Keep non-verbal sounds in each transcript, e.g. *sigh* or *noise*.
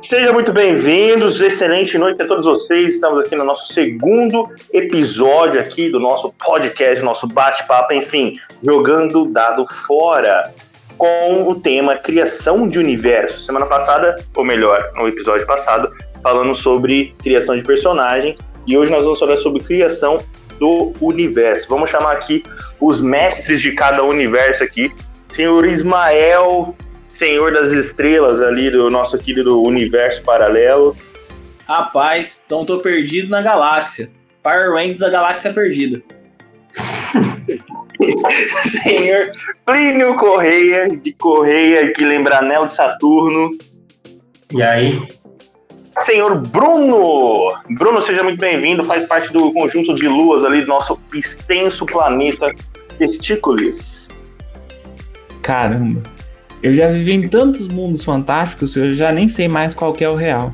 Sejam muito bem-vindos, excelente noite a todos vocês. Estamos aqui no nosso segundo episódio aqui do nosso podcast, nosso bate-papo, enfim, jogando dado fora com o tema criação de universo. Semana passada, ou melhor, no episódio passado, falando sobre criação de personagem e hoje nós vamos falar sobre criação do universo. Vamos chamar aqui os mestres de cada universo aqui, senhor Ismael Senhor das Estrelas ali do nosso querido universo paralelo. Rapaz, então tô perdido na galáxia. Power Rangers da galáxia perdida. *laughs* Senhor Plínio Correia, de Correia, que lembra Anel de Saturno. E aí? Senhor Bruno! Bruno, seja muito bem-vindo, faz parte do conjunto de luas ali do nosso extenso planeta Testícolis. Caramba, eu já vivi em tantos mundos fantásticos que eu já nem sei mais qual é o real.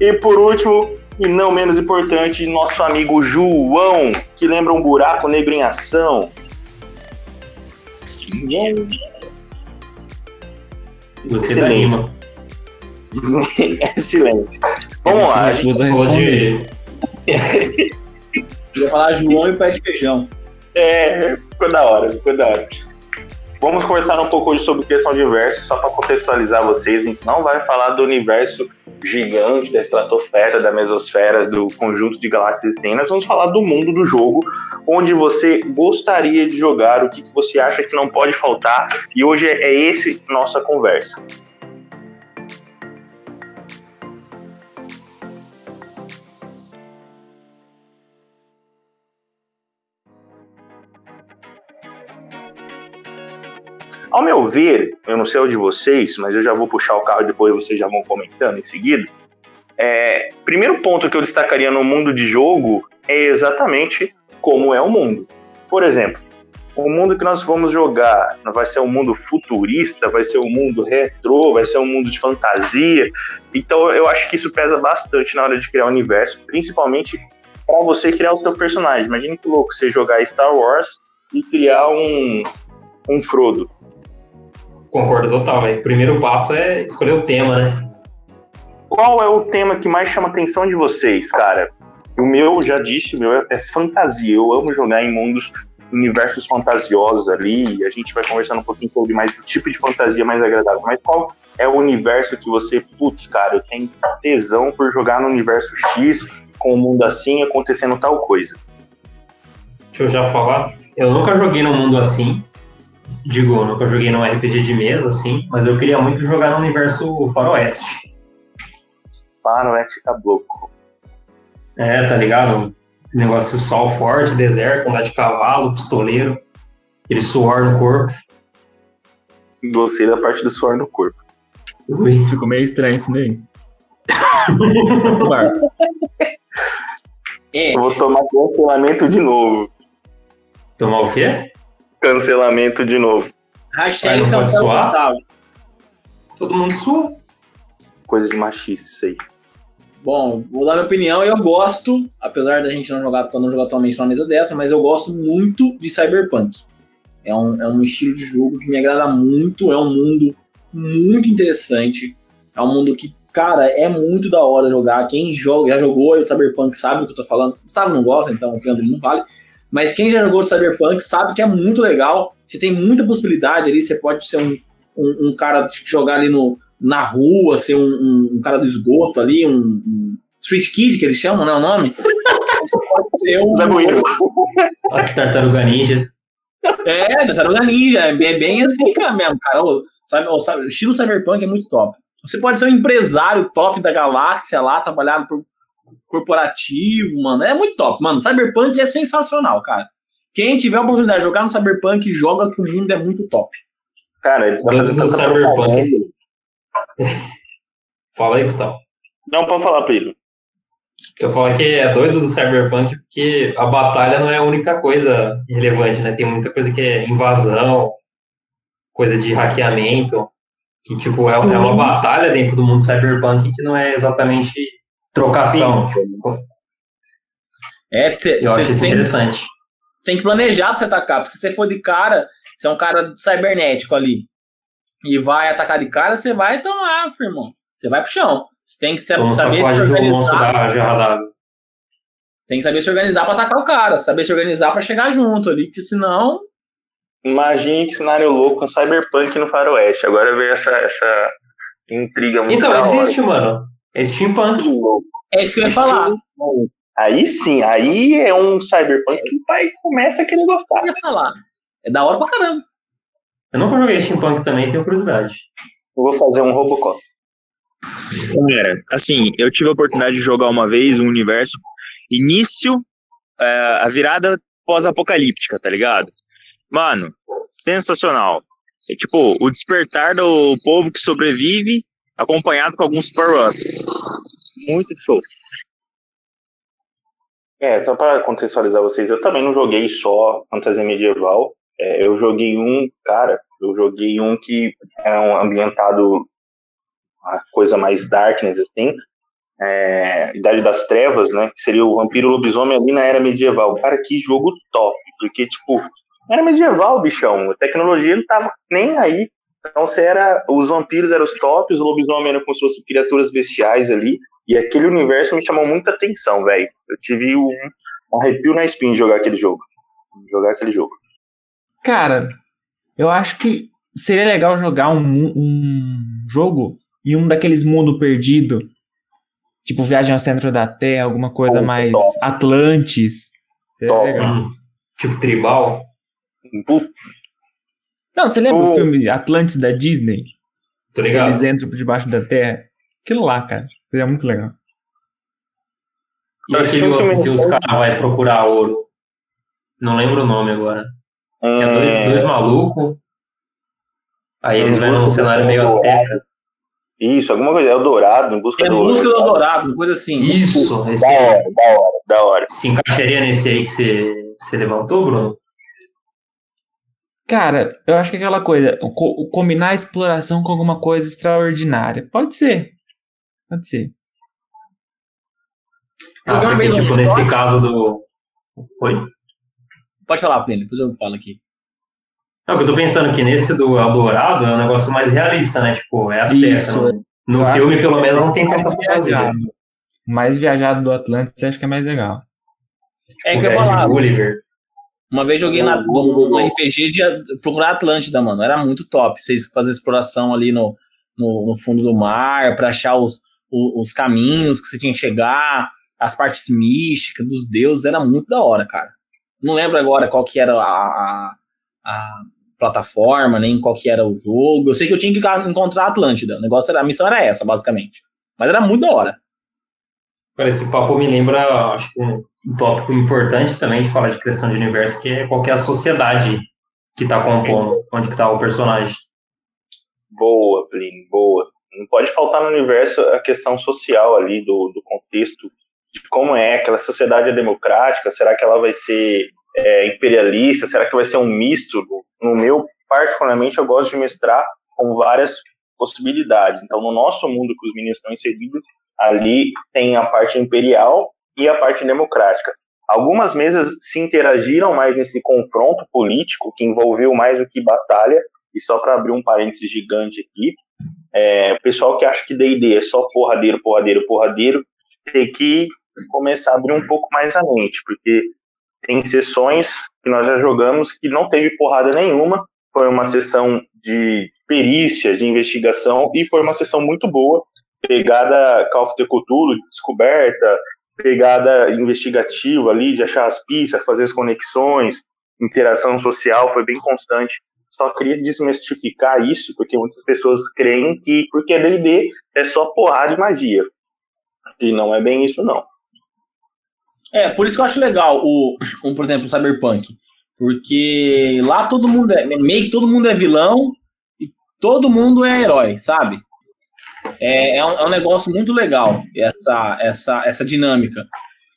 E por último, e não menos importante, nosso amigo João, que lembra um buraco negro em ação. Da rima. *laughs* Excelente. Vamos lá. A gente pode... *laughs* Eu ia falar João e pé de feijão. É, ficou da hora, ficou da hora. Vamos conversar um pouco hoje sobre questão de universo, só para contextualizar vocês. A gente não vai falar do universo gigante, da estratosfera, da mesosfera, do conjunto de galáxias existentes. Nós vamos falar do mundo do jogo, onde você gostaria de jogar, o que você acha que não pode faltar. E hoje é esse nossa conversa. Meu ver, eu não sei o de vocês, mas eu já vou puxar o carro depois vocês já vão comentando em seguida. É, primeiro ponto que eu destacaria no mundo de jogo é exatamente como é o mundo. Por exemplo, o mundo que nós vamos jogar vai ser um mundo futurista, vai ser um mundo retrô, vai ser um mundo de fantasia. Então eu acho que isso pesa bastante na hora de criar o um universo, principalmente para você criar o seu personagem. Imagine que louco você jogar Star Wars e criar um, um Frodo. Concordo total, velho. O primeiro passo é escolher o tema, né? Qual é o tema que mais chama a atenção de vocês, cara? O meu, já disse, o meu é, é fantasia. Eu amo jogar em mundos, universos fantasiosos ali. A gente vai conversando um pouquinho sobre mais o tipo de fantasia mais agradável. Mas qual é o universo que você, putz, cara, eu tenho tesão por jogar no universo X, com o um mundo assim, acontecendo tal coisa? Deixa eu já falar. Eu nunca joguei num mundo assim, digo, eu nunca joguei num RPG de mesa, assim, mas eu queria muito jogar no universo faroeste. Faroeste caboclo. É, tá ligado? Negócio sol forte, deserto, andar de cavalo, pistoleiro, aquele suor no corpo. Gostei da parte do suor no corpo. Ui. *laughs* Ficou meio estranho isso daí. *laughs* é. Eu vou tomar cancelamento de novo. Tomar o quê? Cancelamento de novo. Hashtag cancela Todo mundo sua. Coisa de machista isso aí. Bom, vou dar minha opinião. Eu gosto, apesar da gente não jogar, não jogar atualmente numa mesa dessa, mas eu gosto muito de Cyberpunk. É um, é um estilo de jogo que me agrada muito. É um mundo muito interessante. É um mundo que, cara, é muito da hora jogar. Quem joga, já jogou o Cyberpunk sabe o que eu tô falando. Sabe, não gosta, então o Pedro não vale. Mas quem já jogou Cyberpunk sabe que é muito legal. Você tem muita possibilidade ali. Você pode ser um, um, um cara que jogar ali no, na rua, ser um, um, um cara do esgoto ali, um, um, Street Kid, que eles chamam, né? O nome? Você pode ser um. Tartaruga Ninja. É, Tartaruga Ninja. É bem assim, cara, mesmo, cara. O, sabe, o, o estilo Cyberpunk é muito top. Você pode ser um empresário top da galáxia lá, trabalhar por corporativo, mano. É muito top, mano. Cyberpunk é sensacional, cara. Quem tiver a oportunidade de jogar no Cyberpunk, joga que o mundo é muito top. Cara, ele tá fazendo Cyberpunk. *laughs* Fala aí, Gustavo. Não, pode falar, Pedro. Eu falo que é doido do Cyberpunk porque a batalha não é a única coisa relevante, né? Tem muita coisa que é invasão, coisa de hackeamento, que tipo é, é uma batalha dentro do mundo Cyberpunk que não é exatamente trocação. É, cê, eu acho isso tem, interessante. Tem que planejar pra você atacar. Porque se você for de cara, você é um cara cibernético ali e vai atacar de cara, você vai tomar, irmão. você vai pro chão. Você tem que Toma saber se organizar. Você tem que saber se organizar pra atacar o cara, saber se organizar pra chegar junto ali, porque senão. Imagine que cenário louco, um cyberpunk no faroeste. Agora veio essa, essa intriga muito Então, da hora. existe, mano. É steampunk. É isso que eu ia falar. Aí sim, aí é um cyberpunk que o pai começa a querer gostar. Eu ia falar. É da hora pra caramba. Eu nunca joguei steampunk também, tenho curiosidade. Eu vou fazer um Robocop. Galera, assim, eu tive a oportunidade de jogar uma vez um universo início, é, a virada pós-apocalíptica, tá ligado? Mano, sensacional. É tipo, o despertar do povo que sobrevive, acompanhado com alguns power-ups. Muito show. É, só pra contextualizar vocês, eu também não joguei só fantasia medieval. É, eu joguei um, cara, eu joguei um que é um ambientado uma coisa mais darkness, assim. É, Idade das Trevas, né? Que seria o Vampiro Lobisomem ali na era medieval. Cara, que jogo top. Porque, tipo, era medieval, bichão. A tecnologia não tava nem aí. Então, você era. Os vampiros eram os tops, o lobisomem era como se fossem criaturas bestiais ali. E aquele universo me chamou muita atenção, velho. Eu tive um, um arrepio na espinha de jogar aquele jogo. Jogar aquele jogo. Cara, eu acho que seria legal jogar um, um jogo em um daqueles mundo perdido. Tipo Viagem ao Centro da Terra, alguma coisa mais top. Atlantis. Seria Top. legal. Tipo tribal. Puta, Não, você lembra O- o filme Atlantis da Disney? Tô ligado. Eles entram por debaixo da terra. Aquilo lá, cara. Seria muito legal. E aquele outro que os caras vão procurar ouro. Não lembro o nome agora. É dois, é, dois malucos. Aí eles vão num busca cenário meio azteca. Isso, alguma coisa. Eldorado, em busca É do. música do Dourado, coisa assim. Isso, esse Da hora, da hora, da hora. Se encaixaria nesse aí que você, você levantou, Bruno? Cara, eu acho que é aquela coisa, o, co- combinar a exploração com alguma coisa extraordinária. Pode ser. Pode ser. Ah, só que, tipo, nesse caso do. Oi? Pode falar, Plínio, depois eu falo aqui. Não, que eu tô pensando que nesse do Eldorado é um negócio mais realista, né? Tipo, é azteca. Isso, No eu filme, acho pelo que menos, não tem mais tanta viajado. Mais viajado do Atlantis, acho que é mais legal. É O que eu ia Red falar. Gulliver. Uma vez joguei na, num RPG de procurar Atlântida, mano. Era muito top. Vocês fazer exploração ali no, no, no fundo do mar, pra achar os, os, os caminhos que você tinha que chegar, as partes místicas dos deuses. Era muito da hora, cara. Não lembro agora qual que era a, a, a plataforma, nem qual que era o jogo. Eu sei que eu tinha que encontrar Atlântida. O negócio era, a missão era essa, basicamente. Mas era muito da hora. Cara, esse papo me lembra, acho que um, tópico importante também de falar de criação de universo, que é qual que é a sociedade que tá compondo, onde que tá o personagem. Boa, Plínio, boa. Não pode faltar no universo a questão social ali, do, do contexto, de como é aquela sociedade é democrática, será que ela vai ser é, imperialista, será que vai ser um misto? No meu, particularmente, eu gosto de mestrar com várias possibilidades. Então, no nosso mundo que os meninos estão inseridos, ali tem a parte imperial e a parte democrática. Algumas mesas se interagiram mais nesse confronto político, que envolveu mais do que batalha, e só para abrir um parênteses gigante aqui, é, o pessoal que acha que D&D é só porradeiro, porradeiro, porradeiro, tem que começar a abrir um pouco mais a mente, porque tem sessões que nós já jogamos que não teve porrada nenhuma, foi uma sessão de perícia, de investigação, e foi uma sessão muito boa, pegada Call of Cthulhu, de descoberta, pegada investigativa ali, de achar as pistas, fazer as conexões, interação social, foi bem constante. Só queria desmistificar isso, porque muitas pessoas creem que porque é D&D é só porrada e magia. E não é bem isso, não. É, por isso que eu acho legal o, um, por exemplo, o Cyberpunk. Porque lá todo mundo é. Meio que todo mundo é vilão e todo mundo é herói, sabe? É, é, um, é um negócio muito legal, essa, essa, essa dinâmica.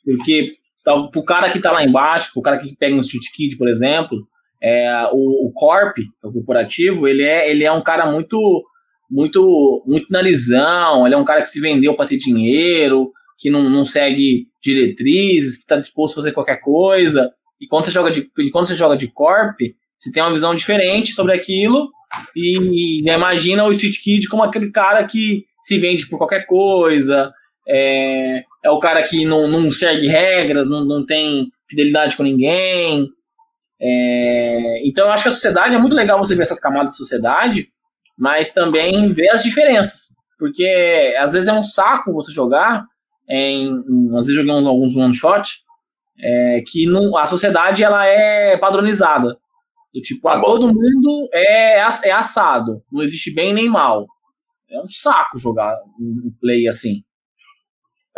Porque tá, pro cara que tá lá embaixo, pro cara que pega um Street Kid, por exemplo, é, o, o Corp, o corporativo, ele é, ele é um cara muito, muito, muito nalizão, ele é um cara que se vendeu para ter dinheiro, que não, não segue diretrizes, que está disposto a fazer qualquer coisa. E quando você joga de, quando você joga de corp, você tem uma visão diferente sobre aquilo e, e imagina o Street Kid como aquele cara que se vende por qualquer coisa, é, é o cara que não, não segue regras, não, não tem fidelidade com ninguém. É, então eu acho que a sociedade é muito legal você ver essas camadas de sociedade, mas também ver as diferenças. Porque às vezes é um saco você jogar, em, às vezes jogamos alguns one shot, é, que não, a sociedade ela é padronizada. Do tipo, ah, todo mundo é, é assado, não existe bem nem mal. É um saco jogar um play assim.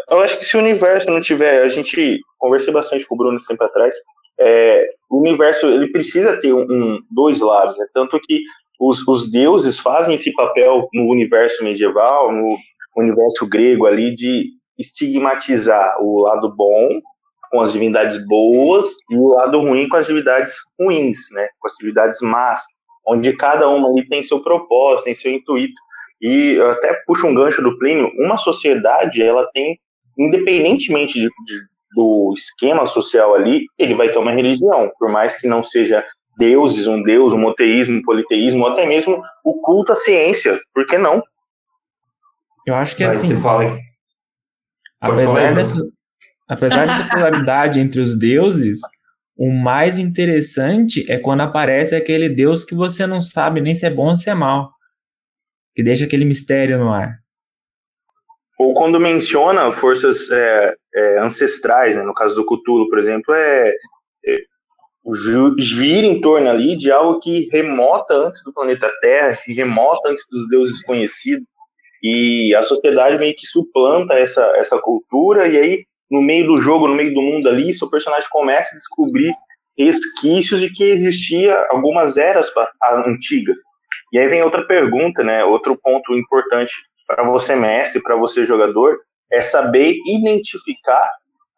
Eu acho que se o universo não tiver, a gente conversei bastante com o Bruno sempre atrás, é, o universo ele precisa ter um, um dois lados, né? tanto que os, os deuses fazem esse papel no universo medieval, no universo grego ali de estigmatizar o lado bom com as divindades boas e o lado ruim com as divindades ruins, né? Com as divindades más, onde cada uma ali tem seu propósito, tem seu intuito. E eu até puxo um gancho do Plínio, uma sociedade, ela tem, independentemente de, de, do esquema social ali, ele vai ter uma religião, por mais que não seja deuses, um deus, um monoteísmo, um politeísmo, ou até mesmo o culto à ciência, por que não? Eu acho que assim, fala, apesar dessa, apesar dessa polaridade entre os deuses, o mais interessante é quando aparece aquele deus que você não sabe nem se é bom ou se é mal. Que deixa aquele mistério no ar. Ou quando menciona forças é, é, ancestrais, né? no caso do Cthulhu, por exemplo, é, é gira em torno ali de algo que remota antes do planeta Terra, que remota antes dos deuses conhecidos, e a sociedade meio que suplanta essa, essa cultura, e aí, no meio do jogo, no meio do mundo ali, seu personagem começa a descobrir resquícios de que existia algumas eras antigas. E aí vem outra pergunta, né? Outro ponto importante para você mestre, para você jogador, é saber identificar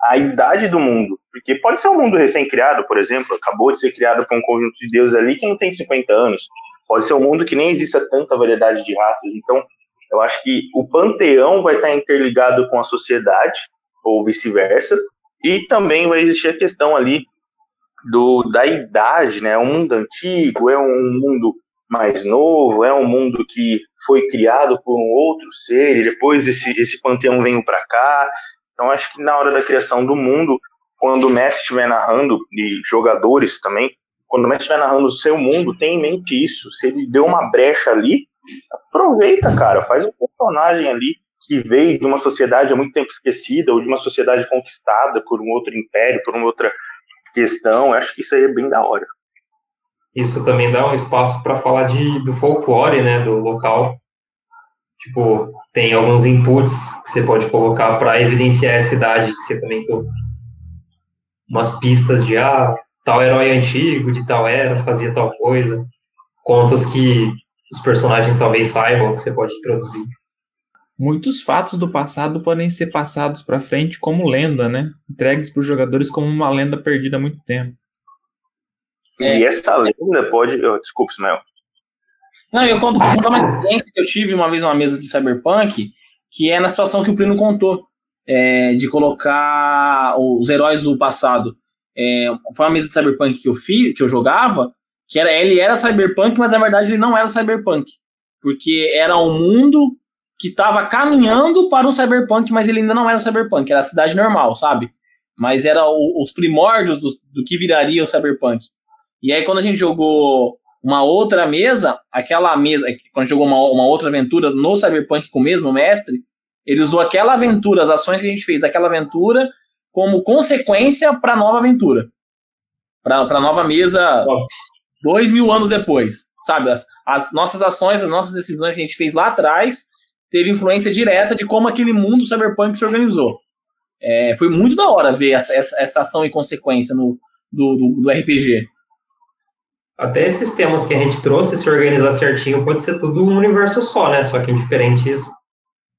a idade do mundo. Porque pode ser um mundo recém-criado, por exemplo, acabou de ser criado por um conjunto de deuses ali que não tem 50 anos. Pode ser um mundo que nem exista tanta variedade de raças. Então, eu acho que o panteão vai estar interligado com a sociedade, ou vice-versa, e também vai existir a questão ali do, da idade, né? É um mundo antigo, é um mundo mais novo, é um mundo que foi criado por um outro ser, e depois esse, esse panteão veio para cá. Então, acho que na hora da criação do mundo, quando o mestre estiver narrando, e jogadores também, quando o mestre estiver narrando o seu mundo, tem em mente isso. Se ele deu uma brecha ali, aproveita, cara, faz um personagem ali que veio de uma sociedade há muito tempo esquecida, ou de uma sociedade conquistada por um outro império, por uma outra questão. Acho que isso aí é bem da hora isso também dá um espaço para falar de, do folclore, né, do local. Tipo, tem alguns inputs que você pode colocar para evidenciar a cidade que você comentou. Umas pistas de, ah, tal herói antigo, de tal era, fazia tal coisa. Contos que os personagens talvez saibam que você pode introduzir. Muitos fatos do passado podem ser passados para frente como lenda, né? Entregues para os jogadores como uma lenda perdida há muito tempo. É. E essa lenda pode. Oh, desculpa, Ismael. Não, eu conto, uma experiência que eu tive uma vez numa mesa de Cyberpunk, que é na situação que o Plino contou, é, de colocar os heróis do passado. É, foi uma mesa de Cyberpunk que eu fiz, que eu jogava, que era, ele era Cyberpunk, mas na verdade ele não era Cyberpunk. Porque era um mundo que estava caminhando para um Cyberpunk, mas ele ainda não era Cyberpunk, era a cidade normal, sabe? Mas era o, os primórdios do, do que viraria o Cyberpunk. E aí, quando a gente jogou uma outra mesa, aquela mesa, quando jogou uma, uma outra aventura no Cyberpunk com o mesmo mestre, ele usou aquela aventura, as ações que a gente fez daquela aventura, como consequência para a nova aventura. Para a nova mesa, dois mil anos depois. Sabe? As, as nossas ações, as nossas decisões que a gente fez lá atrás, teve influência direta de como aquele mundo cyberpunk se organizou. É, foi muito da hora ver essa, essa, essa ação e consequência no, do, do, do RPG. Até esses temas que a gente trouxe, se organizar certinho, pode ser tudo um universo só, né? Só que em diferentes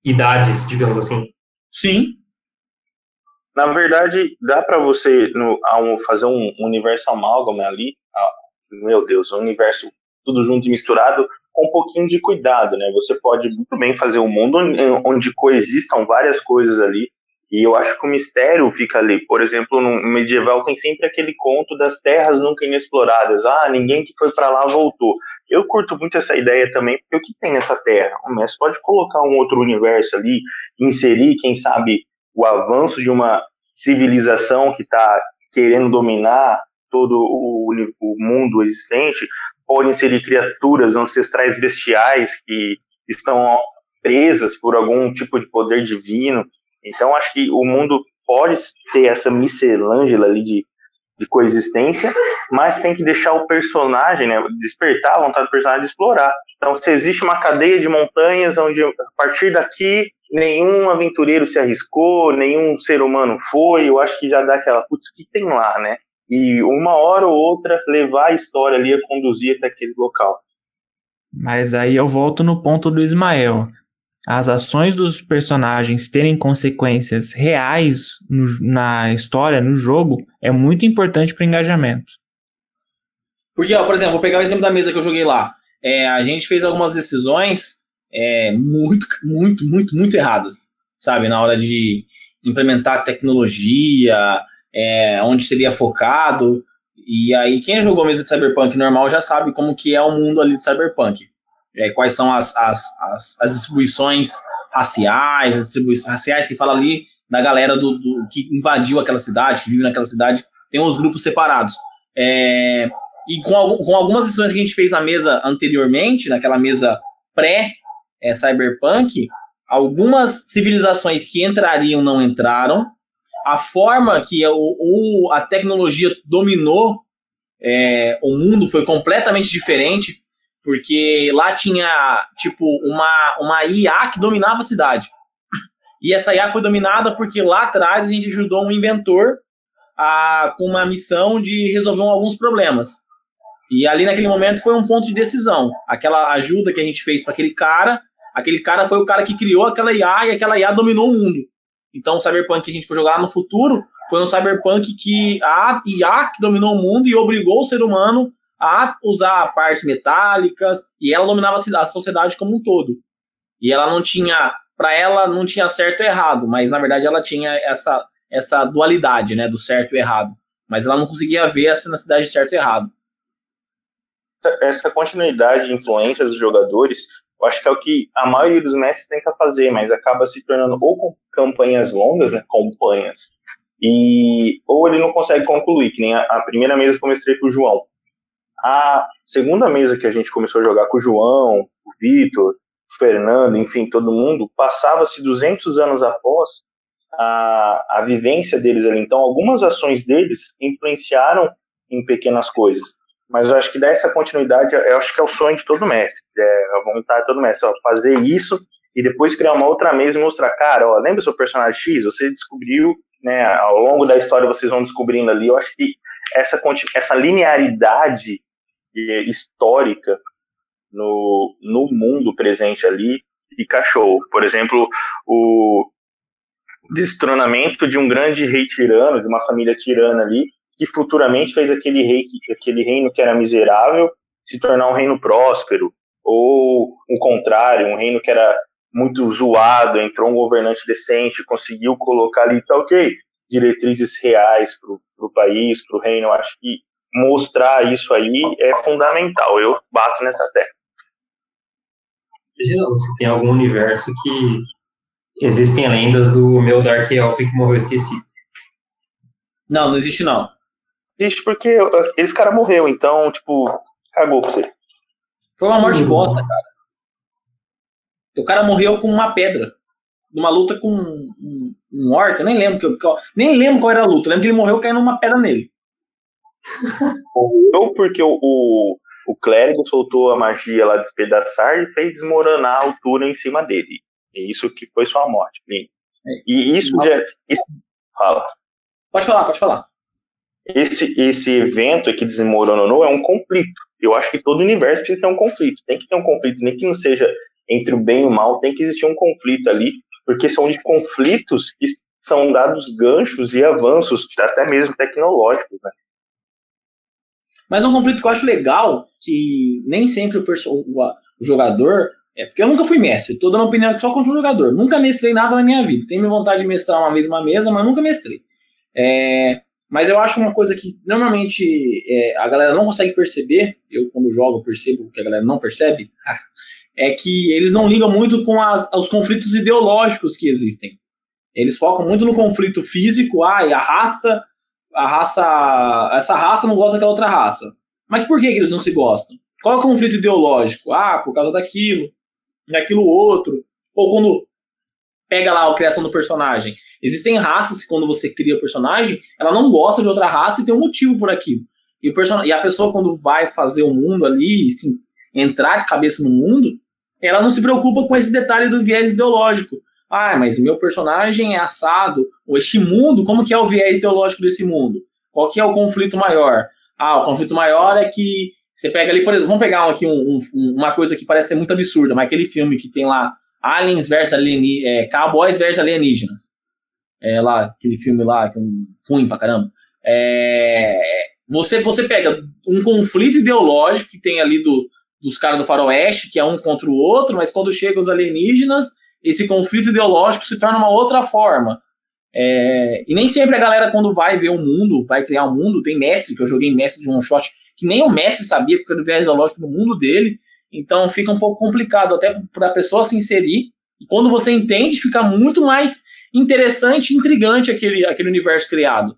idades, digamos assim. Sim. Na verdade, dá para você no, fazer um universo amálgama ali, meu Deus, um universo tudo junto e misturado, com um pouquinho de cuidado, né? Você pode muito bem fazer um mundo onde coexistam várias coisas ali, e eu acho que o mistério fica ali. Por exemplo, no medieval tem sempre aquele conto das terras nunca inexploradas. Ah, ninguém que foi para lá voltou. Eu curto muito essa ideia também, porque o que tem nessa Terra? O Messi pode colocar um outro universo ali, inserir, quem sabe, o avanço de uma civilização que está querendo dominar todo o, o mundo existente, pode inserir criaturas ancestrais bestiais que estão presas por algum tipo de poder divino. Então, acho que o mundo pode ter essa miscelângela ali de, de coexistência, mas tem que deixar o personagem, né, despertar a vontade do personagem de explorar. Então, se existe uma cadeia de montanhas onde, a partir daqui, nenhum aventureiro se arriscou, nenhum ser humano foi, eu acho que já dá aquela, putz, que tem lá, né? E uma hora ou outra levar a história ali a conduzir até aquele local. Mas aí eu volto no ponto do Ismael as ações dos personagens terem consequências reais no, na história, no jogo, é muito importante para o engajamento. Porque, ó, por exemplo, vou pegar o exemplo da mesa que eu joguei lá. É, a gente fez algumas decisões é, muito, muito, muito, muito erradas, sabe? Na hora de implementar tecnologia, é, onde seria focado. E aí, quem jogou mesa de Cyberpunk normal já sabe como que é o mundo ali de Cyberpunk é, quais são as, as, as, as, distribuições raciais, as distribuições raciais que fala ali da galera do, do, que invadiu aquela cidade, que vive naquela cidade, tem uns grupos separados. É, e com, com algumas decisões que a gente fez na mesa anteriormente, naquela mesa pré-cyberpunk, é, algumas civilizações que entrariam não entraram, a forma que o, o a tecnologia dominou é, o mundo foi completamente diferente porque lá tinha, tipo, uma, uma IA que dominava a cidade. E essa IA foi dominada porque lá atrás a gente ajudou um inventor a, com uma missão de resolver alguns problemas. E ali naquele momento foi um ponto de decisão. Aquela ajuda que a gente fez para aquele cara, aquele cara foi o cara que criou aquela IA e aquela IA dominou o mundo. Então o Cyberpunk que a gente foi jogar no futuro foi um Cyberpunk que a IA dominou o mundo e obrigou o ser humano a usar partes metálicas e ela dominava a sociedade como um todo. E ela não tinha, para ela não tinha certo e errado, mas na verdade ela tinha essa essa dualidade, né, do certo e errado. Mas ela não conseguia ver essa necessidade de certo e errado. Essa continuidade de influência dos jogadores, eu acho que é o que a maioria dos mestres tenta fazer, mas acaba se tornando ou com campanhas longas, né, campanhas, e ou ele não consegue concluir, que nem a, a primeira mesa que eu mostrei pro João a segunda mesa que a gente começou a jogar com o João, o Vitor, o Fernando, enfim, todo mundo, passava-se 200 anos após a, a vivência deles ali. Então, algumas ações deles influenciaram em pequenas coisas. Mas eu acho que dar essa continuidade, eu acho que é o sonho de todo mestre, é a vontade de todo mestre, ó, fazer isso e depois criar uma outra mesa e mostrar, cara, ó, lembra seu personagem X? Você descobriu, né, ao longo da história vocês vão descobrindo ali, eu acho que essa, essa linearidade histórica no, no mundo presente ali e cachorro. Por exemplo, o destronamento de um grande rei tirano, de uma família tirana ali, que futuramente fez aquele rei, aquele reino que era miserável se tornar um reino próspero, ou o contrário, um reino que era muito zoado, entrou um governante decente, conseguiu colocar ali, tá ok, diretrizes reais para o país, para o reino. Acho que mostrar isso aí é fundamental. Eu bato nessa tecla. Imagina se tem algum universo que existem lendas do meu Dark Elf que morreu esquecido. Não, não existe não. Existe porque esse cara morreu, então, tipo, cagou pra você. Foi uma morte bosta, cara. O cara morreu com uma pedra. Numa luta com um, um, um orc, eu nem lembro que eu, nem lembro qual era a luta. Eu lembro que ele morreu caindo uma pedra nele. Ou porque o, o, o clérigo soltou a magia lá despedaçar e fez desmoronar a altura em cima dele. E isso que foi sua morte. E, e isso já. Isso, fala. Pode falar, pode falar. Esse, esse evento que desmoronou é um conflito. Eu acho que todo universo precisa ter um conflito. Tem que ter um conflito, nem que não seja entre o bem e o mal, tem que existir um conflito ali, porque são de conflitos que são dados ganchos e avanços, até mesmo tecnológicos, né? Mas um conflito que eu acho legal, que nem sempre o, o, jogador. É porque eu nunca fui mestre, tô dando opinião só contra o jogador. Nunca mestrei nada na minha vida. Tenho vontade de mestrar uma mesma mesa, mas nunca mestrei. É, Mas eu acho uma coisa que normalmente é, a galera não consegue perceber, eu quando jogo percebo que a galera não percebe, *laughs* é que eles não ligam muito com as, os conflitos ideológicos que existem. Eles focam muito no conflito físico, ah, e a raça, a raça, essa raça não gosta daquela outra raça. Mas por que, que eles não se gostam? Qual é o conflito ideológico? Ah, por causa daquilo, daquilo outro. Ou quando pega lá a criação do personagem. Existem raças que quando você cria o personagem, ela não gosta de outra raça e tem um motivo por aquilo. E, o person... e a pessoa quando vai fazer o mundo ali, assim, entrar de cabeça no mundo, ela não se preocupa com esse detalhe do viés ideológico. Ah, mas meu personagem é assado. Ou este mundo, como que é o viés ideológico desse mundo? Qual que é o conflito maior? Ah, o conflito maior é que você pega ali, por exemplo, vamos pegar aqui um, um, uma coisa que parece ser muito absurda, mas aquele filme que tem lá Aliens versus alienígenas, é, Cowboys versus alienígenas. É lá, aquele filme lá, que é um ruim pra caramba. É, você, você pega um conflito ideológico que tem ali do, dos caras do faroeste, que é um contra o outro, mas quando chegam os alienígenas, esse conflito ideológico se torna uma outra forma. É, e nem sempre a galera, quando vai ver o um mundo, vai criar um mundo, tem mestre, que eu joguei mestre de um shot, que nem o mestre sabia, porque era do viés ideológico do mundo dele, então fica um pouco complicado até para a pessoa se inserir. E quando você entende, fica muito mais interessante e intrigante aquele, aquele universo criado.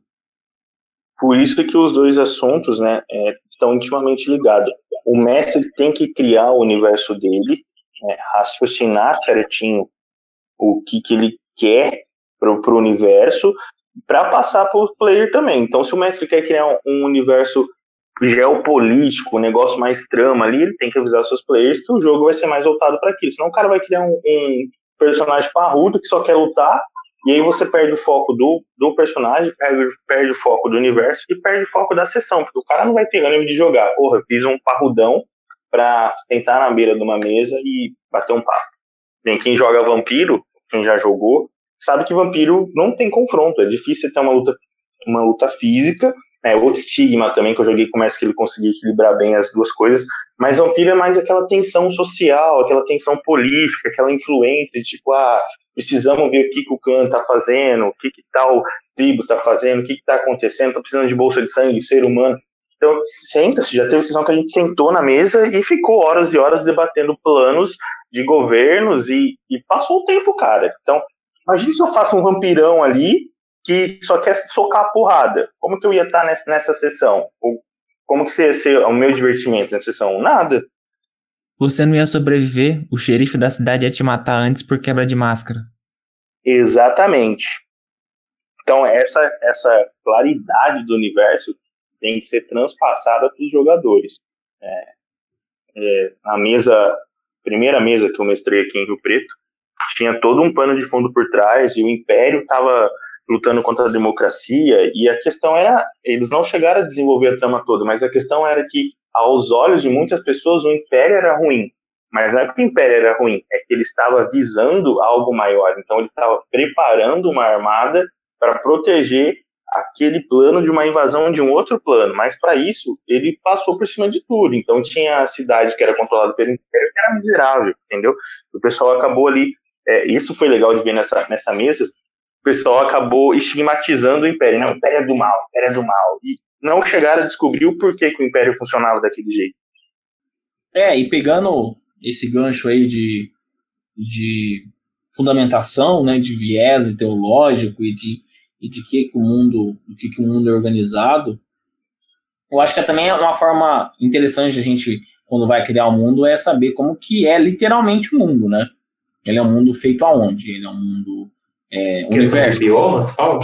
Por isso que os dois assuntos né, é, estão intimamente ligados. O mestre tem que criar o universo dele, é, raciocinar certinho o que, que ele quer para o universo, para passar para o player também. Então, se o mestre quer criar um, um universo geopolítico, um negócio mais trama ali, ele tem que avisar seus players que o jogo vai ser mais voltado para aquilo. Senão o cara vai criar um, um personagem parrudo que só quer lutar e aí você perde o foco do, do personagem, perde, perde o foco do universo e perde o foco da sessão, porque o cara não vai ter ânimo de jogar. Porra, eu fiz um parrudão pra tentar na beira de uma mesa e bater um papo. Tem quem joga vampiro, quem já jogou, sabe que vampiro não tem confronto, é difícil ter uma luta, uma luta física, é outro estigma também que eu joguei começa que ele conseguia equilibrar bem as duas coisas, mas vampiro é mais aquela tensão social, aquela tensão política, aquela influência, tipo, ah, precisamos ver o que, que o clã está fazendo, o que, que tal tribo está fazendo, o que está acontecendo, está precisando de bolsa de sangue, ser humano. Então, senta-se, já teve sessão que a gente sentou na mesa e ficou horas e horas debatendo planos de governos e, e passou o tempo, cara. Então, imagine se eu faço um vampirão ali que só quer socar a porrada. Como que eu ia estar nessa, nessa sessão? Ou como que ia ser o meu divertimento nessa sessão? Nada. Você não ia sobreviver, o xerife da cidade ia te matar antes por quebra de máscara. Exatamente. Então essa essa claridade do universo tem que ser transpassada para os jogadores. É, é, a mesa, primeira mesa que eu mestrei aqui em Rio Preto, tinha todo um pano de fundo por trás e o Império estava lutando contra a democracia e a questão era, eles não chegaram a desenvolver a trama toda, mas a questão era que aos olhos de muitas pessoas o Império era ruim, mas não é porque o Império era ruim, é que ele estava visando algo maior, então ele estava preparando uma armada para proteger aquele plano de uma invasão de um outro plano, mas para isso ele passou por cima de tudo. Então tinha a cidade que era controlada pelo Império que era miserável, entendeu? O pessoal acabou ali, é, isso foi legal de ver nessa, nessa mesa, o pessoal acabou estigmatizando o Império. Não, o Império é do mal, o Império é do mal. E não chegaram a descobrir o porquê que o Império funcionava daquele jeito. É, e pegando esse gancho aí de, de fundamentação, né, de viés teológico e de, e de que, que o mundo, do que, que o mundo é organizado, eu acho que também é uma forma interessante a gente, quando vai criar o um mundo, é saber como que é literalmente o mundo, né? Ele é um mundo feito aonde? Ele é um mundo é, universo. biomas, fala?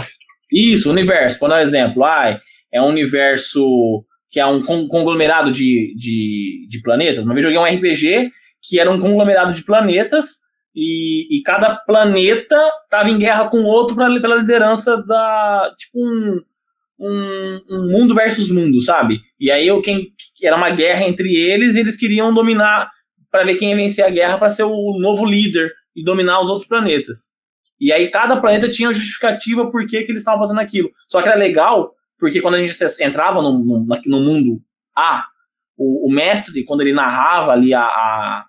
Isso, universo. Por exemplo, ah, é um universo que é um conglomerado de, de, de planetas. Uma vez joguei um RPG que era um conglomerado de planetas e, e cada planeta estava em guerra com o outro pra, pela liderança da. Tipo um, um, um, mundo versus mundo, sabe? E aí eu, quem, era uma guerra entre eles e eles queriam dominar para ver quem ia vencer a guerra para ser o novo líder e dominar os outros planetas. E aí cada planeta tinha justificativa por que, que eles estavam fazendo aquilo. Só que era legal, porque quando a gente entrava no, no, no mundo A, o, o, mestre, quando ele narrava ali a, a,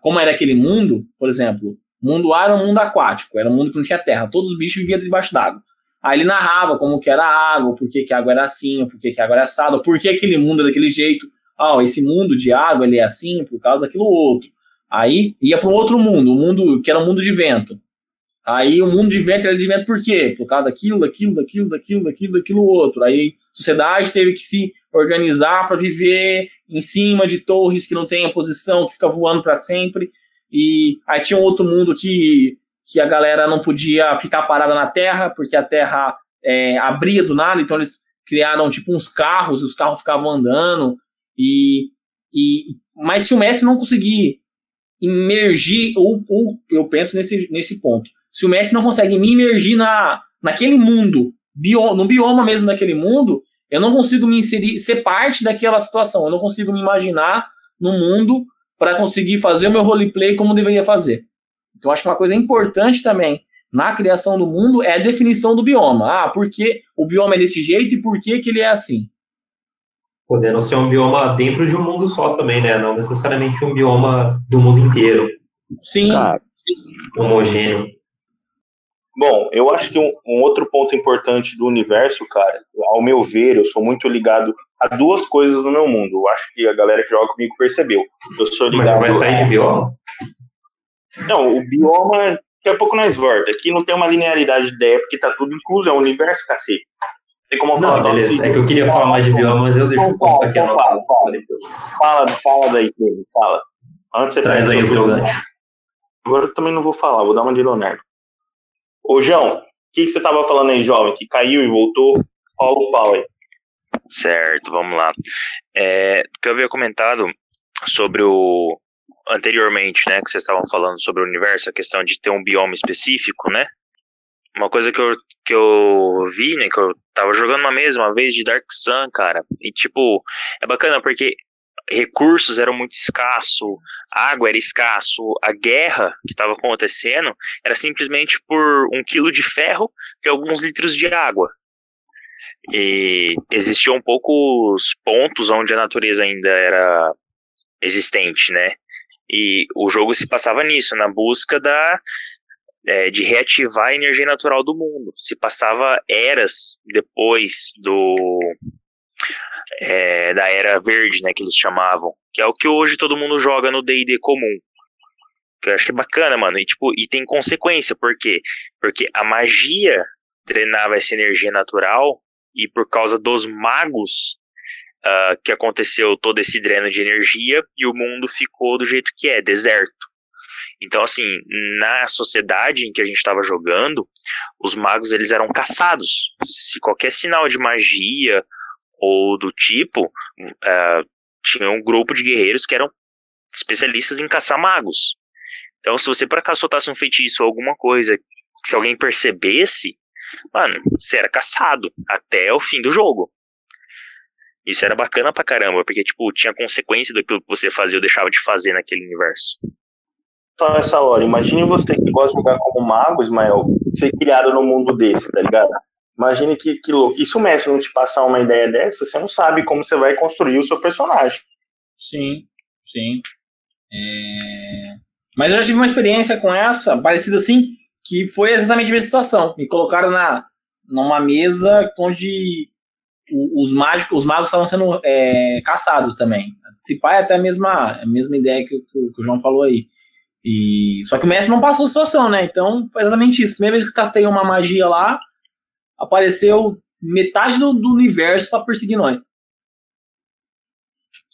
como era aquele mundo, por exemplo, mundo A era um mundo aquático, era um mundo que não tinha terra, todos os bichos viviam debaixo d'água. Aí ele narrava como que era a água, por que, que a água era assim, por que, que a água era assada, por que aquele mundo é daquele jeito. Ah, esse mundo de água ele é assim por causa daquilo outro. Aí ia para um outro mundo, um mundo que era um mundo de vento. Aí o mundo de vento era de vento por quê? Por causa daquilo, daquilo, daquilo, daquilo, daquilo, daquilo outro. Aí a sociedade teve que se organizar para viver em cima de torres que não tem a posição, que fica voando para sempre. E aí tinha um outro mundo que, que a galera não podia ficar parada na Terra, porque a Terra é, abria do nada, então eles criaram tipo uns carros, os carros ficavam andando. E, e mas se o Messi não conseguir imergir, ou, ou eu penso nesse, nesse ponto, se o Messi não consegue me imergir na, naquele mundo, bio, no bioma mesmo daquele mundo, eu não consigo me inserir, ser parte daquela situação, eu não consigo me imaginar no mundo para conseguir fazer o meu roleplay como deveria fazer. Então acho que uma coisa importante também na criação do mundo é a definição do bioma. Ah, por que o bioma é desse jeito e por que, que ele é assim? podendo ser um bioma dentro de um mundo só também, né? Não necessariamente um bioma do mundo inteiro. Sim. Cara, homogêneo. Bom, eu acho que um, um, outro ponto importante do universo, cara, ao meu ver, eu sou muito ligado a duas coisas no meu mundo. Eu acho que a galera que joga comigo percebeu. Eu sou ligado. Mas vai sair de bioma? Não, o bioma, daqui a pouco nós volta. Aqui não tem uma linearidade de ideia, porque tá tudo incluso, é o universo, cacete. Tem como falar não, beleza. É que eu queria falar mais de bioma, mas eu deixo um pouco aqui então, fala, fala, fala, fala daí, Pedro, fala. Antes você Traz aí o teu gancho. Agora eu também não vou falar, vou dar uma de Leonardo. Ô, João, o que, que você tava falando aí, jovem? Que caiu e voltou? Fala o pau aí. Certo, vamos lá. É, que eu havia comentado sobre o anteriormente, né, que vocês estavam falando sobre o universo, a questão de ter um bioma específico, né? Uma coisa que eu, que eu vi, né, que eu tava jogando uma mesa uma vez de Dark Sun, cara, e tipo, é bacana porque recursos eram muito escasso, água era escasso, a guerra que estava acontecendo era simplesmente por um quilo de ferro e alguns litros de água. E existiam poucos pontos onde a natureza ainda era existente, né? E o jogo se passava nisso, na busca da é, de reativar a energia natural do mundo. Se passava eras depois do é, da era verde, né, que eles chamavam, que é o que hoje todo mundo joga no D&D comum. Que eu acho que é bacana, mano. E tipo, e tem consequência, por quê? Porque a magia drenava essa energia natural e por causa dos magos uh, que aconteceu todo esse dreno de energia e o mundo ficou do jeito que é, deserto. Então, assim, na sociedade em que a gente estava jogando, os magos eles eram caçados. Se qualquer sinal de magia ou do tipo, uh, tinha um grupo de guerreiros que eram especialistas em caçar magos. Então, se você por acaso soltasse um feitiço ou alguma coisa, se alguém percebesse, mano, você era caçado até o fim do jogo. Isso era bacana pra caramba, porque, tipo, tinha consequência daquilo que você fazia ou deixava de fazer naquele universo só essa hora. Imagine você que gosta de jogar como mago, Ismael, ser criado num mundo desse, tá ligado? Imagine que, que louco. E se o mestre não te passar uma ideia dessa, você não sabe como você vai construir o seu personagem. Sim, sim. É... Mas eu já tive uma experiência com essa, parecida assim, que foi exatamente a mesma situação. Me colocaram na, numa mesa onde os mágicos, os magos estavam sendo é, caçados também. Se pai é até a mesma, a mesma ideia que, que, que o João falou aí. E só que o mestre não passou a situação, né? Então foi exatamente isso. Primeira vez que eu castei uma magia lá, apareceu metade do, do universo para perseguir nós.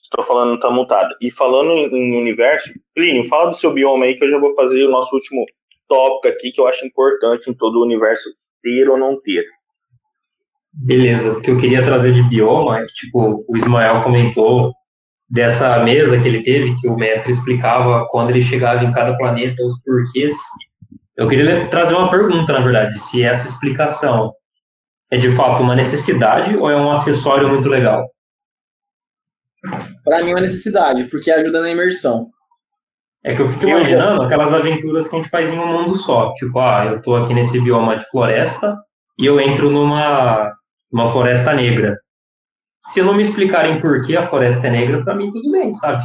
Estou falando, tá mutado. E falando em, em, universo, Plínio, fala do seu bioma aí que eu já vou fazer o nosso último tópico aqui que eu acho importante em todo o universo ter ou não ter. Beleza, o que eu queria trazer de bioma é que, tipo, o Ismael comentou dessa mesa que ele teve, que o mestre explicava quando ele chegava em cada planeta os porquês. Eu queria trazer uma pergunta, na verdade, se essa explicação é de fato uma necessidade ou é um acessório muito legal? Para mim é uma necessidade, porque ajuda na imersão. É que eu fico imaginando aquelas aventuras que a gente faz em um mundo só. Tipo, ah, eu tô aqui nesse bioma de floresta e eu entro numa, numa floresta negra. Se não me explicarem por que a floresta é negra, para mim tudo bem, sabe?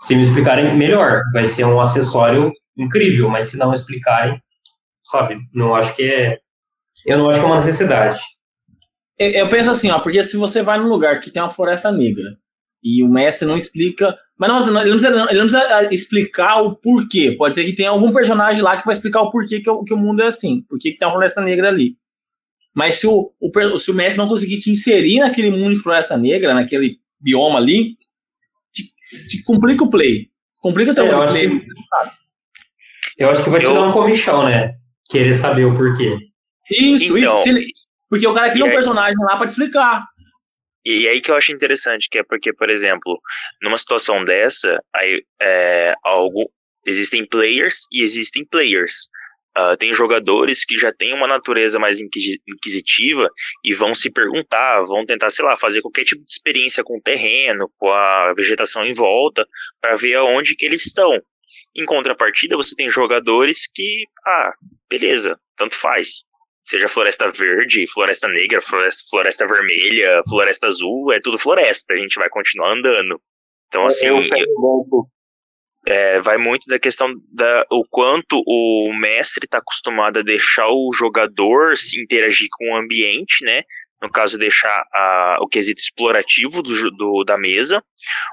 Se me explicarem, melhor. Vai ser um acessório incrível, mas se não explicarem, sabe? Não acho que é Eu não acho que é uma necessidade. Eu, eu penso assim, ó, porque se você vai num lugar que tem uma floresta negra e o mestre não explica. Mas nossa, ele, não precisa, ele não precisa ah, explicar o porquê. Pode ser que tenha algum personagem lá que vai explicar o porquê que, o, que o mundo é assim. Por que tem uma floresta negra ali. Mas se o, o, se o mestre não conseguir te inserir naquele mundo de floresta negra, naquele bioma ali, te, te complica o play. Complica teu É, eu acho play. que- Eu acho que vai te Eu- dar um comichão, né? Querer saber o porquê. Isso, Então, isso. porque o cara cria um aí- personagem lá pra te explicar. E aí que eu acho interessante, que é porque, por exemplo, numa situação dessa, aí, é, algo, existem players e existem players. Ah, tem jogadores que já têm uma natureza mais inquisi- inquisitiva e vão se perguntar, vão tentar, sei lá, fazer qualquer tipo de experiência com o terreno, com a vegetação em volta, para ver aonde que eles estão. Em contrapartida, você tem jogadores que, ah, beleza, tanto faz. Seja floresta verde, floresta negra, floresta, floresta vermelha, floresta azul, é tudo floresta, a gente vai continuar andando. Então, assim, eu pego é, vai muito da questão da o quanto o mestre está acostumado a deixar o jogador se interagir com o ambiente, né? No caso, deixar a, o quesito explorativo do, do- da mesa,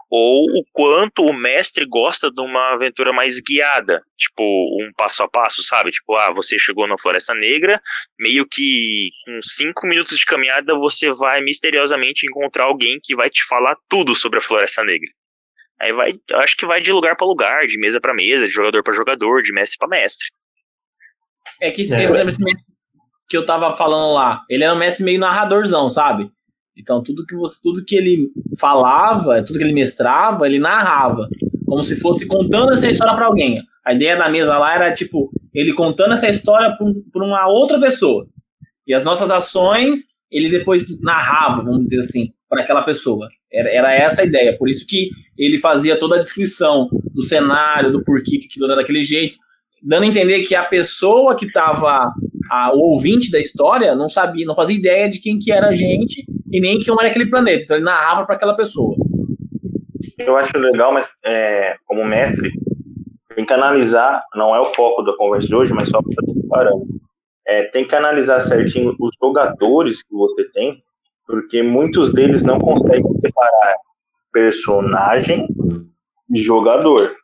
ou o quanto o mestre gosta de uma aventura mais guiada, tipo um passo a passo, sabe? Tipo, ah, você chegou na Floresta Negra, meio que com cinco minutos de caminhada você vai misteriosamente encontrar alguém que vai te falar tudo sobre a Floresta Negra. Aí vai, eu acho que vai de lugar pra lugar, de mesa pra mesa, de jogador pra jogador, de mestre pra mestre. É que, É. por exemplo, esse mestre que eu tava falando lá, ele era um mestre meio narradorzão, sabe? Então tudo que você, tudo que ele falava, tudo que ele mestrava, ele narrava, como se fosse contando essa história pra alguém. A ideia da mesa lá era tipo ele contando essa história pra, pra uma outra pessoa. E as nossas ações, ele depois narrava, vamos dizer assim, para aquela pessoa. Era, era essa a ideia. Por isso que ele fazia toda a descrição do cenário, do porquê que aquilo era daquele jeito, dando a entender que a pessoa que estava o ouvinte da história não sabia, não fazia ideia de quem que era a gente e nem que era aquele planeta. Então ele narrava para aquela pessoa. Eu acho legal, mas é, como mestre, tem que analisar, não é o foco da conversa de hoje, mas só para parando. É, tem que analisar certinho os jogadores que você tem, porque muitos deles não conseguem separar personagem de jogador.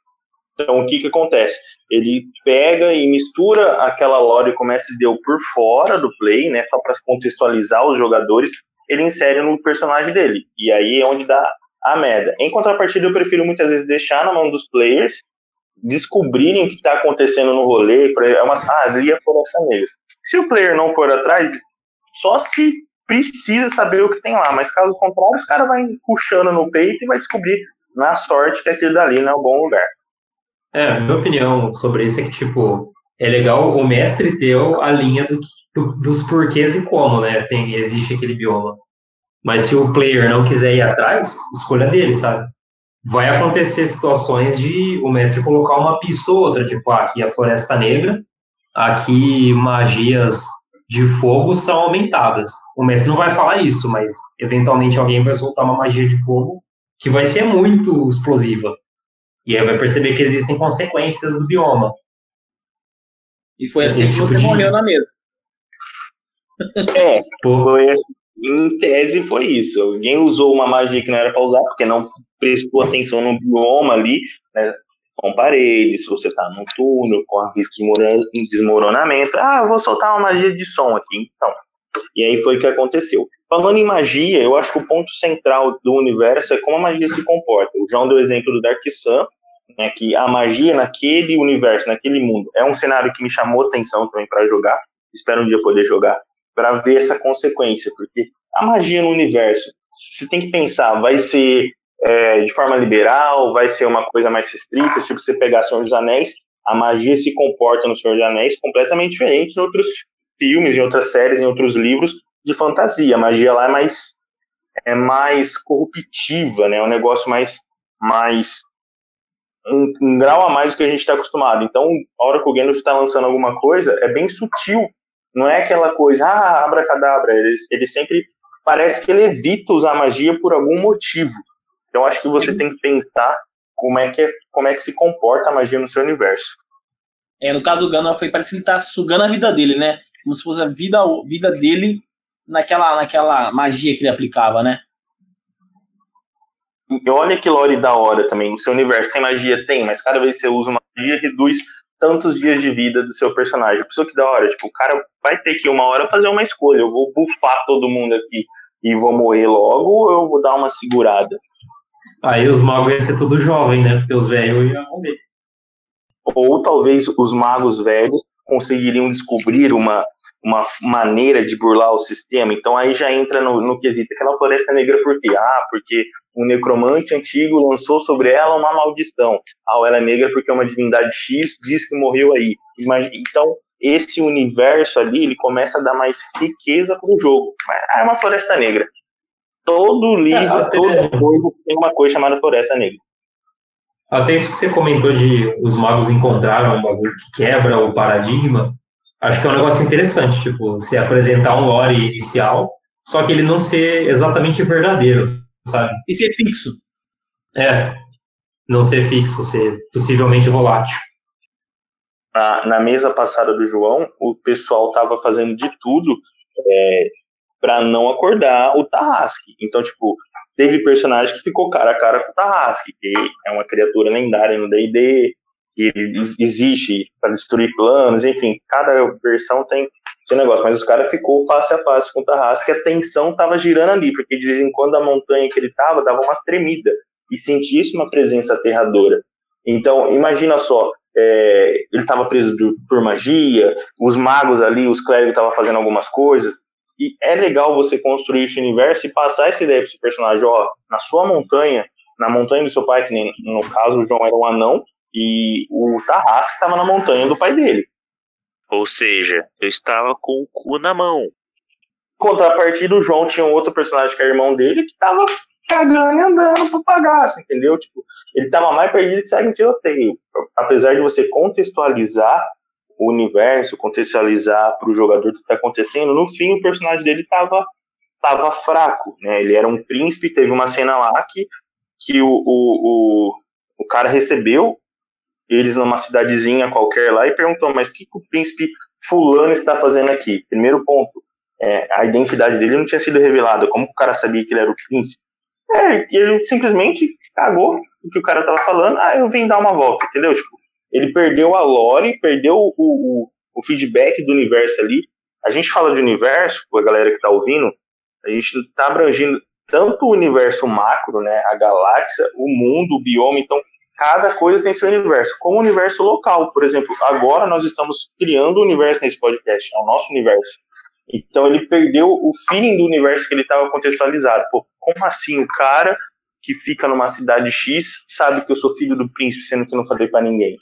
Então, o que que acontece? Ele pega e mistura aquela lore como deu por fora do play, né, só para contextualizar os jogadores, ele insere no personagem dele. E aí é onde dá a merda. Em contrapartida, eu prefiro muitas vezes deixar na mão dos players descobrirem o que está acontecendo no rolê. É uma, ah, ali é Floresta Negra. Se o player não for atrás, só se precisa saber o que tem lá. Mas caso contrário, os caras vai puxando no peito e vai descobrir na sorte que aquele dali não é um bom lugar. É, a minha opinião sobre isso é que, tipo, é legal o mestre ter a linha do, do- dos porquês e como, né? Tem, existe aquele bioma. Mas se o player não quiser ir atrás, escolha dele, sabe? Vai acontecer situações de o mestre colocar uma pista ou outra, tipo, ah, aqui a Floresta Negra, aqui magias de fogo são aumentadas. O mestre não vai falar isso, mas eventualmente alguém vai soltar uma magia de fogo que vai ser muito explosiva. E aí vai perceber que existem consequências do bioma. E foi assim que tipo você morreu na mesa. É, *laughs* foi, em tese foi isso. Alguém usou uma magia que não era para usar, porque não prestou atenção no bioma ali, né? Com paredes, se você tá num túnel, com risco de desmoronamento. Ah, eu vou soltar uma magia de som aqui, então. E aí foi o que aconteceu. Falando em magia, eu acho que o ponto central do universo é como a magia se comporta. O João deu o exemplo do Dark Sun, né, que a magia naquele universo, naquele mundo, é um cenário que me chamou atenção também para jogar. Espero um dia poder jogar para ver essa consequência, porque a magia no universo, você tem que pensar, vai ser é, de forma liberal, vai ser uma coisa mais restrita, tipo você pegar Senhor dos Anéis, a magia se comporta no Senhor dos Anéis completamente diferente em outros filmes, em outras séries, em outros livros de fantasia. A magia lá é mais é mais corruptiva, né? É um negócio mais mais um, um grau a mais do que a gente está acostumado. Então, a hora que o Gandalf está lançando alguma coisa, é bem sutil. Não é aquela coisa, ah, abracadabra. Ele, ele sempre parece que ele evita usar magia por algum motivo. Então, acho que você tem que pensar como é que, é, como é que se comporta a magia no seu universo. É, no caso do Gandalf, foi parece que ele tá sugando a vida dele, né? Como se fosse a vida, vida dele naquela, naquela magia que ele aplicava, né? E olha que lore da hora também. O seu universo tem magia? Tem, mas cada vez que você usa uma magia, reduz tantos dias de vida do seu personagem. Pessoa que da hora, tipo, o cara vai ter que uma hora fazer uma escolha. Eu vou bufar todo mundo aqui e vou morrer logo, ou eu vou dar uma segurada. Aí os magos iam ser tudo jovem, né? Porque os velhos iam morrer. Ou talvez os magos velhos conseguiriam descobrir uma, uma maneira de burlar o sistema. Então aí já entra no, no quesito. Aquela floresta negra por quê? Ah, porque um necromante antigo lançou sobre ela uma maldição. Ah, ela é negra porque é uma divindade X, diz que morreu aí. Então, esse universo ali, ele começa a dar mais riqueza para o jogo. Ah, é uma floresta negra. Todo livro, é, toda coisa tem uma coisa chamada floresta negra. Até isso que você comentou de os magos encontraram um bagulho que quebra o paradigma, acho que é um negócio interessante, tipo, se apresentar um lore inicial, só que ele não ser exatamente verdadeiro sabe? E ser fixo. É, não ser fixo, ser possivelmente volátil. Na, na mesa passada do João, o pessoal tava fazendo de tudo é, para não acordar o Tarrasque. Então, tipo, teve personagem que ficou cara a cara com o Tarrasque, que é uma criatura lendária no D&D, que existe para destruir planos, enfim, cada versão tem seu negócio. Mas os caras ficou face a face com o Tarrasque, a tensão tava girando ali, porque de vez em quando a montanha que ele tava dava umas tremidas, e sentisse uma presença aterradora. Então, imagina só, é, ele estava preso por magia, os magos ali, os clérigos estavam fazendo algumas coisas, e é legal você construir esse universo e passar essa ideia para esse personagem, ó, na sua montanha, na montanha do seu pai, que nem, no caso o João era um anão, e o Tarrasque estava na montanha do pai dele. Ou seja, eu estava com o cu na mão. Contrapartida, o João tinha um outro personagem que é irmão dele que estava cagando e andando pro bagaço, entendeu? Tipo, ele estava mais perdido que segue em tiroteio. Apesar de você contextualizar o universo, contextualizar para o jogador o que está acontecendo, no fim o personagem dele estava tava fraco, né? Ele era um príncipe, teve uma cena lá que, que o, o, o, o cara recebeu eles numa cidadezinha qualquer lá e perguntou, mas o que, que, o príncipe fulano está fazendo aqui? Primeiro ponto, é, a identidade dele não tinha sido revelada, como o cara sabia que ele era o príncipe? É, ele simplesmente cagou o que o cara estava falando, ah, eu vim dar uma volta, entendeu? Tipo, ele perdeu a lore, perdeu o, o, o feedback do universo ali. A gente fala de universo, a galera que está ouvindo, a gente está abrangindo tanto o universo macro, né, a galáxia, o mundo, o bioma, então cada coisa tem seu universo, como o universo local. Por exemplo, agora nós estamos criando o universo nesse podcast, é o nosso universo. Então ele perdeu o feeling do universo que ele estava contextualizado. Pô, como assim o cara que fica numa cidade X sabe que eu sou filho do príncipe, sendo que eu não falei para ninguém?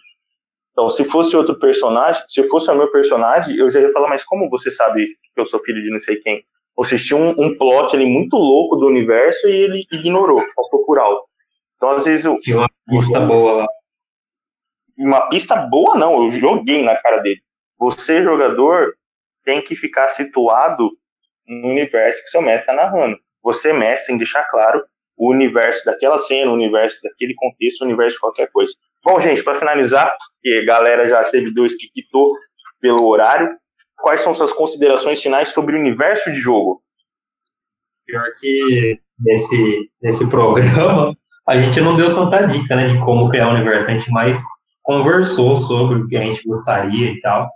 Então, se fosse outro personagem, se fosse o meu personagem, eu já ia falar, mas como você sabe que eu sou filho de não sei quem? Ou seja, tinha um, um plot ali muito louco do universo e ele ignorou, passou por alto. Então, às vezes. Eu, Tinha uma pista boa lá. Uma pista boa, não, eu joguei na cara dele. Você, jogador, tem que ficar situado no universo que seu mestre está narrando. Você, mestre, tem que deixar claro o universo daquela cena, o universo daquele contexto, o universo de qualquer coisa. Bom, gente, para finalizar, porque a galera já teve dois que quitou pelo horário, quais são suas considerações finais sobre o universo de jogo? Pior que nesse, nesse programa, a gente não deu tanta dica, né, de como criar o universo, a gente mais conversou sobre o que a gente gostaria e tal.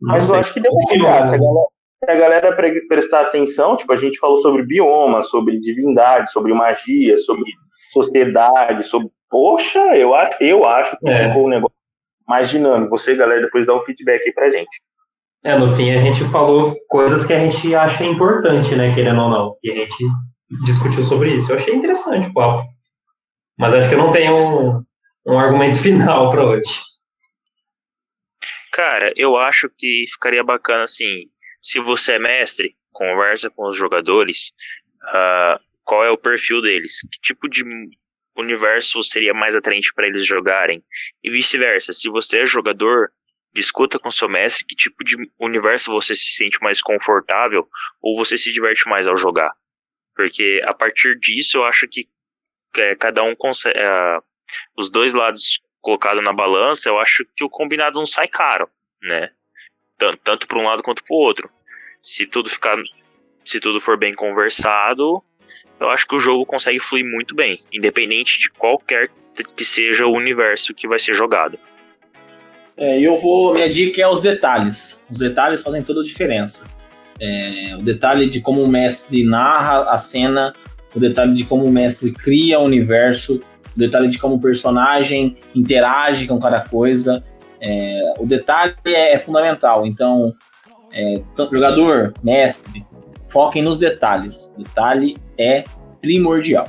Não Mas eu acho que pegar, se a galera, se a galera prestar atenção, tipo, a gente falou sobre bioma, sobre divindade, sobre magia, sobre sociedade, sobre. Poxa, eu acho, eu acho que é. ficou um negócio mais dinâmico. Você, galera, depois dá um feedback aí pra gente. É, no fim a gente falou coisas que a gente acha importante, né, querendo ou não. E a gente discutiu sobre isso. Eu achei interessante o papo. Mas acho que eu não tenho um, um argumento *laughs* final para hoje. Cara, eu acho que ficaria bacana assim, se você é mestre, conversa com os jogadores, uh, qual é o perfil deles, que tipo de universo seria mais atraente para eles jogarem, e vice-versa. Se você é jogador, discuta com seu mestre que tipo de universo você se sente mais confortável ou você se diverte mais ao jogar. Porque a partir disso eu acho que é, cada um consegue. É, os dois lados colocados na balança, eu acho que o combinado não sai caro, né? tanto, tanto para um lado quanto para o outro. Se tudo ficar, se tudo for bem conversado, eu acho que o jogo consegue fluir muito bem, independente de qualquer que seja o universo que vai ser jogado. É, eu vou. Minha dica é os detalhes. Os detalhes fazem toda a diferença. É, o detalhe de como o mestre narra a cena, o detalhe de como o mestre cria o universo, o detalhe de como o personagem interage com cada coisa. É, o detalhe é, é fundamental. Então, é, jogador, mestre, foquem nos detalhes. O detalhe é primordial.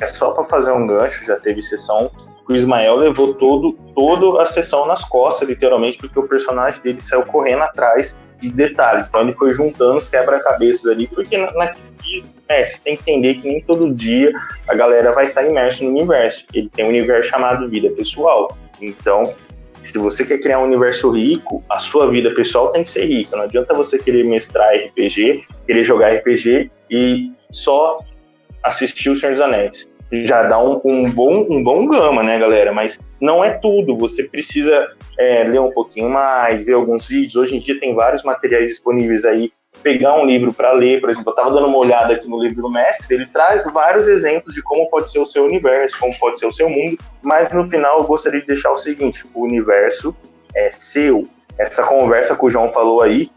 É só para fazer um gancho, já teve sessão o Ismael levou todo, toda a sessão nas costas, literalmente, porque o personagem dele saiu correndo atrás de detalhes. Então ele foi juntando os quebra-cabeças ali, porque na, na, é, você tem que entender que nem todo dia a galera vai estar imersa no universo. Ele tem um universo chamado vida pessoal. Então, se você quer criar um universo rico, a sua vida pessoal tem que ser rica. Não adianta você querer mestrar RPG, querer jogar RPG e só assistir o Senhor dos Anéis já dá um, um, bom, um bom gama, né, galera? Mas não é tudo. Você precisa é, ler um pouquinho mais, ver alguns vídeos. Hoje em dia tem vários materiais disponíveis aí. Pegar um livro para ler, por exemplo, eu estava dando uma olhada aqui no livro do mestre, ele traz vários exemplos de como pode ser o seu universo, como pode ser o seu mundo, mas no final eu gostaria de deixar o seguinte: o universo é seu. Essa conversa que o João falou aí,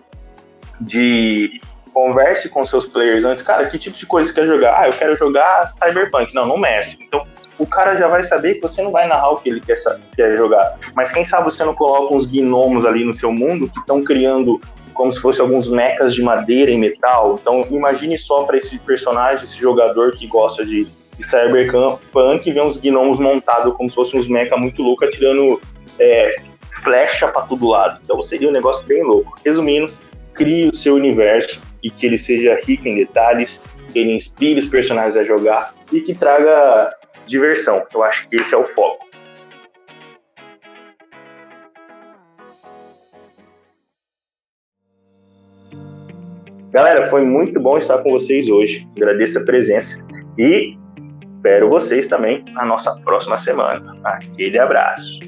de converse com seus players antes, cara, que tipo de coisa você quer jogar? Ah, eu quero jogar Cyberpunk. Não, não mexe. Então, o cara já vai saber que você não vai narrar o que ele quer, quer jogar. Mas quem sabe você não coloca uns gnomos ali no seu mundo que estão criando como se fosse alguns mechas de madeira e metal. Então, imagine só para esse personagem, esse jogador que gosta de, de cyberpunk, ver uns gnomos montados como se fossem uns mechas muito loucos atirando é, flecha para todo lado. Então, seria um negócio bem louco. Resumindo, crie o seu universo, e que ele seja rico em detalhes, que ele inspire os personagens a jogar e que traga diversão. Eu acho que esse é o foco. Galera, foi muito bom estar com vocês hoje. Agradeço a presença e espero vocês também na nossa próxima semana. Aquele abraço.